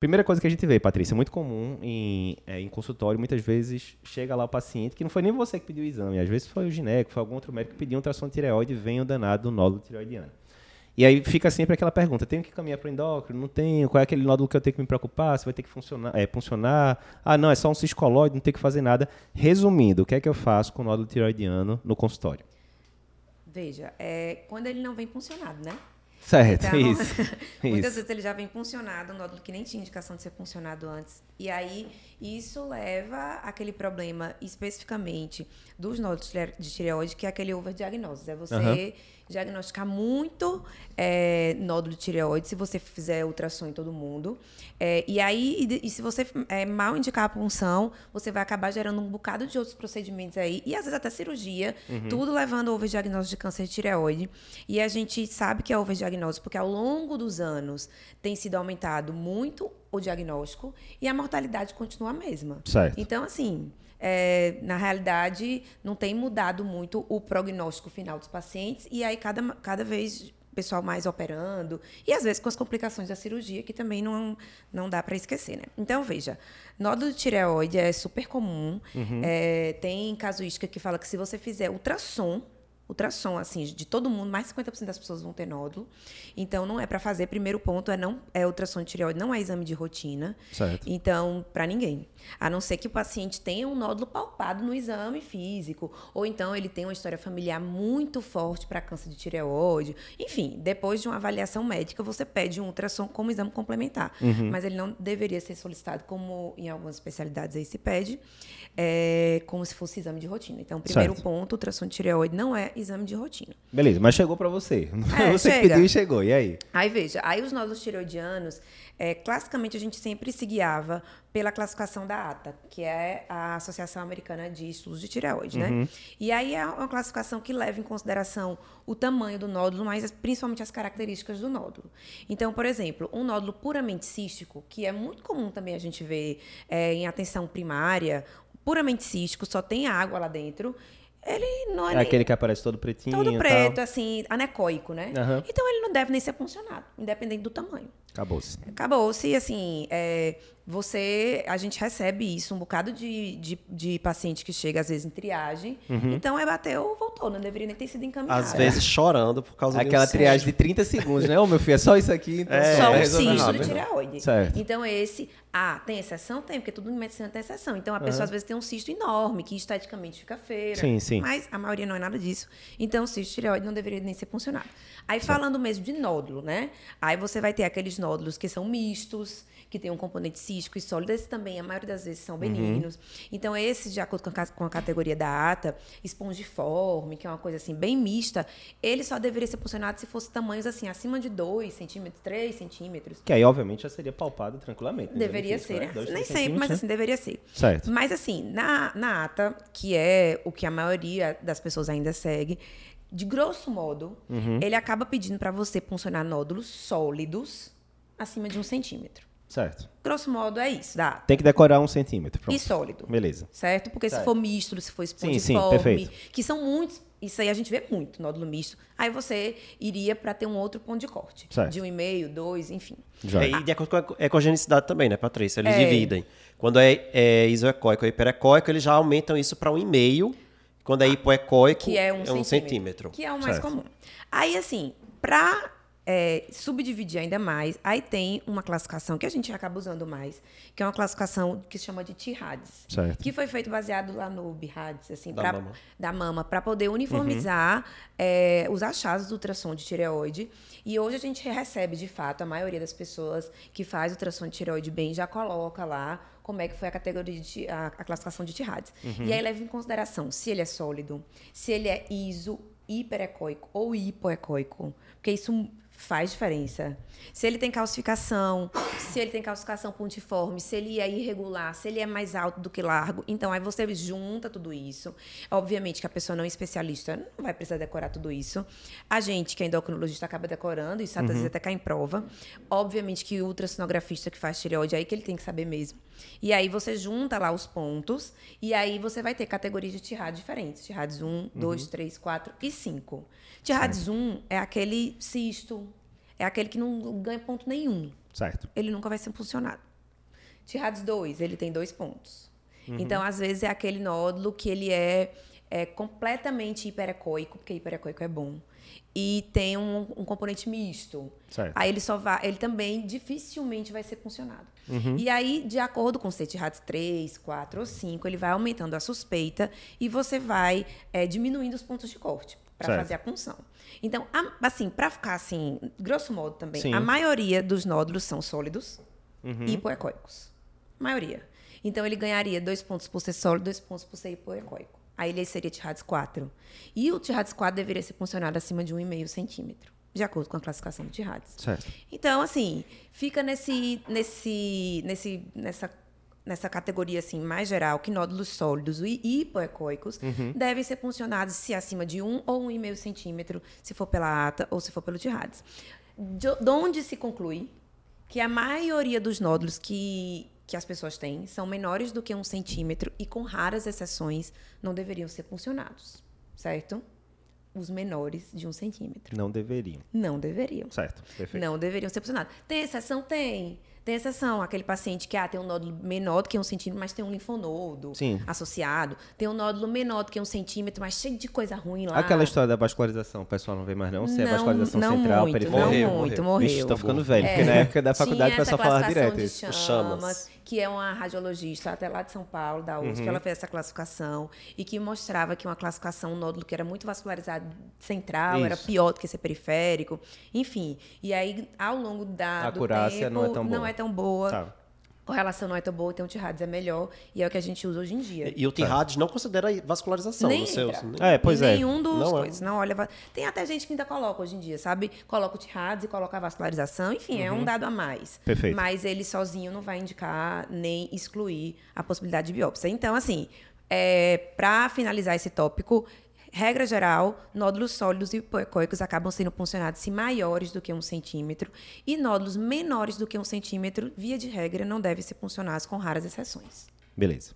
Primeira coisa que a gente vê, Patrícia, muito comum em, é, em consultório, muitas vezes chega lá o paciente, que não foi nem você que pediu o exame, às vezes foi o gineco, foi algum outro médico que pediu um ultrassom de tireoide e vem o danado do nódulo tireoidiano. E aí fica sempre aquela pergunta: tenho que caminhar para o endócrino? Não tenho? Qual é aquele nódulo que eu tenho que me preocupar? Se vai ter que funcionar? É, funcionar? Ah, não, é só um ciscolóide, não tem que fazer nada. Resumindo, o que é que eu faço com o nódulo tireoidiano no consultório? Veja, é, quando ele não vem funcionado, né? Certo, Então, isso. Muitas isso. vezes ele já vem funcionado, um nódulo que nem tinha indicação de ser funcionado antes. E aí, isso leva àquele problema especificamente dos nódulos de tireoide, que é aquele overdiagnose. É você Aham. Diagnosticar muito é, nódulo de tireoide se você fizer ultrassom em todo mundo. É, e aí, e, e se você é, mal indicar a punção, você vai acabar gerando um bocado de outros procedimentos aí, e às vezes até cirurgia, tudo levando ao overdiagnose de câncer de tireoide. E a gente sabe que é overdiagnose porque ao longo dos anos tem sido aumentado muito o diagnóstico e a mortalidade continua a mesma. Certo. Então, assim, é, na realidade, não tem mudado muito o prognóstico final dos pacientes, e aí cada, cada vez o pessoal mais operando, e às vezes com as complicações da cirurgia, que também não, não dá para esquecer, né? Então, veja, nódulo de tireoide é super comum, é, tem casuística que fala que se você fizer ultrassom, ultrassom, assim, de todo mundo, mais de 50% das pessoas vão ter nódulo. Então, não é para fazer. Primeiro ponto é não é ultrassom de tireoide, não é exame de rotina. Certo. Então, para ninguém. A não ser que o paciente tenha um nódulo palpado no exame físico, ou então ele tem uma história familiar muito forte para câncer de tireoide. Enfim, depois de uma avaliação médica, você pede um ultrassom como exame complementar. Mas ele não deveria ser solicitado como em algumas especialidades aí se pede, é, como se fosse exame de rotina. Então, primeiro Certo. ponto, ultrassom de tireoide não é exame de rotina. Beleza, mas chegou para você. É, você que chega. pediu e chegou. E aí? Aí veja, aí os nódulos tireoidianos, é, classicamente a gente sempre se guiava pela classificação da ATA, que é a Associação Americana de Estudos de Tireoide, né? E aí é uma classificação que leva em consideração o tamanho do nódulo, mas as- principalmente as características do nódulo. Então, por exemplo, um nódulo puramente cístico, que é muito comum também a gente ver é, em atenção primária, puramente cístico, só tem água lá dentro, ele não é, É aquele que aparece todo pretinho todo preto, tal. assim, anecoico, né? Aham. Então ele não deve nem ser puncionado, independente do tamanho. Acabou-se. Acabou-se, assim, é, você, a gente recebe isso, um bocado de, de, de paciente que chega, às vezes, em triagem. Uhum. Então, é bateu, voltou, não deveria nem ter sido encaminhado. Às vezes chorando por causa Aquela de um triagem de 30 segundos, né? Ô, meu filho, é só isso aqui. Então É, Só um resolver cisto de tireoide. Certo. Então, esse. Ah, tem exceção? Tem, porque tudo em medicina tem exceção. Então, a pessoa às vezes tem um cisto enorme, que esteticamente fica feia. Sim, sim. Mas a maioria não é nada disso. Então, o cisto de tireoide não deveria nem ser funcionado. Aí, falando mesmo de nódulo, né? Aí você vai ter aqueles nódulos que são mistos, que tem um componente cístico e sólido. Esses também, a maioria das vezes, são benignos. Então, esses, de acordo com a, com a categoria da ATA, espongiforme, que é uma coisa assim, bem mista, ele só deveria ser funcionado se fosse tamanhos assim, acima de 2 centímetros, 3 centímetros. Que aí, obviamente, já seria palpado tranquilamente. né? Deveria ser, né? né? Dois, Nem três sempre, mas centímetros, assim, deveria ser. né? Certo. Mas assim, na, na ata, que é o que a maioria das pessoas ainda segue, de grosso modo, Uhum. ele acaba pedindo para você puncionar nódulos sólidos acima de um centímetro. Certo. Grosso modo é isso, ata. Tem que decorar um centímetro. Pronto. E sólido. Beleza. Certo? Porque se Certo. for misto, se for Sim, sim, espongiforme, perfeito. que são muitos, isso aí a gente vê muito, nódulo misto. Aí você iria para ter um outro ponto de corte. Certo. De um e meio, dois, enfim. Já. É, e de acordo com a ecogenicidade também, né, Patrícia? Eles É. dividem. Quando é, é isoecóico ou hiperecóico, eles já aumentam isso para um e meio. Quando é hipoecóico, que é um, centímetro, centímetro. Que é o mais Certo. comum. Aí, assim, para subdividir ainda mais, aí tem uma classificação que a gente acaba usando mais, que é uma classificação que se chama de TIRADS. Que foi feito baseado lá no BIRADS, assim, Da pra- mama. da mama, para poder uniformizar é, os achados do ultrassom de tireoide. E hoje a gente recebe, de fato, a maioria das pessoas que faz ultrassom de tireoide bem já coloca lá como é que foi a categoria de a, a classificação de TIRADS. E aí leva em consideração se ele é sólido, se ele é iso, hiperecóico ou hipoecóico, porque isso faz diferença. Se ele tem calcificação, se ele tem calcificação pontiforme, se ele é irregular, se ele é mais alto do que largo. Então, aí você junta tudo isso. Obviamente que a pessoa não é especialista não vai precisar decorar tudo isso. A gente, que é endocrinologista, acaba decorando, isso às vezes até cai em prova. Obviamente que o ultrassonografista que faz tireoide, aí que ele tem que saber mesmo. E aí você junta lá os pontos, e aí você vai ter categorias de TIRAD diferentes. TIRADS 1, 2, 3, 4 e 5. TIRADS 1 é aquele cisto, é aquele que não ganha ponto nenhum. Certo. Ele nunca vai ser funcionado. Tirades 2, ele tem dois pontos. Uhum. Então, às vezes, é aquele nódulo que ele é, é completamente hiperecoico, porque hiperecoico é bom. E tem um, um componente misto. Certo. Aí ele só vai, ele também dificilmente vai ser funcionado. Uhum. E aí, de acordo com o CETIRADS 3, 4 ou 5, ele vai aumentando a suspeita e você vai é, diminuindo os pontos de corte para fazer a punção. Então, a- assim, para ficar assim, grosso modo também, Sim. a maioria dos nódulos são sólidos Uhum. e hipoecóicos. Maioria. Então, ele ganharia dois pontos por ser sólido, dois pontos por ser hipoecóico. Aí ele seria TIRADS 4. E o TIRADS 4 deveria ser funcionado acima de 1,5 centímetro, de acordo com a classificação do TIRADS. Certo. Então, assim, fica nesse, nesse, nesse, nessa, nessa categoria assim mais geral que nódulos sólidos e hipoecóicos devem ser funcionados se acima de 1 ou 1,5 centímetro, se for pela ata ou se for pelo TIRADS. De de onde se conclui que a maioria dos nódulos que, que as pessoas têm são menores do que um centímetro e, com raras exceções, não deveriam ser funcionados, certo? Os menores de um centímetro. Não deveriam. Não deveriam. Certo. Perfeito. Não deveriam ser funcionados. Tem exceção? Tem. Tem exceção. Aquele paciente que ah, tem um nódulo menor do que um centímetro, mas tem um linfonodo Sim. associado. Tem um nódulo menor do que um centímetro, mas cheio de coisa ruim lá. Aquela história da vascularização, o pessoal não vê mais não? Se é Não, vascularização não central, muito, periférica. Não Morreu, muito, morreu. morreu. Vixe, tô ficando velho, porque É. na época da faculdade o pessoal falava direto chamas, Chamas. que é uma radiologista até lá de São Paulo, da USP, Uhum. ela fez essa classificação e que mostrava que uma classificação, um nódulo que era muito vascularizado central, era Isso. pior do que ser periférico, enfim. E aí, ao longo da, A do tempo, não é tão boa. Não é tão boa. Tá. Correlação não é tão boa, então o TIRADS é melhor e é o que a gente usa hoje em dia. E o TIRADS não considera vascularização Nem no seu. entra. É, pois Em é. Nenhum dos Não é. coisas. Não olha. Tem até gente que ainda coloca hoje em dia, sabe? Coloca o TIRADS e coloca a vascularização. Enfim, é um dado a mais. Uhum. Perfeito. Mas ele sozinho não vai indicar nem excluir a possibilidade de biópsia. Então, assim, para finalizar esse tópico, regra geral, nódulos sólidos e hipoecóicos acabam sendo funcionados se maiores do que um centímetro e nódulos menores do que um centímetro, via de regra, não devem ser funcionados com raras exceções. Beleza.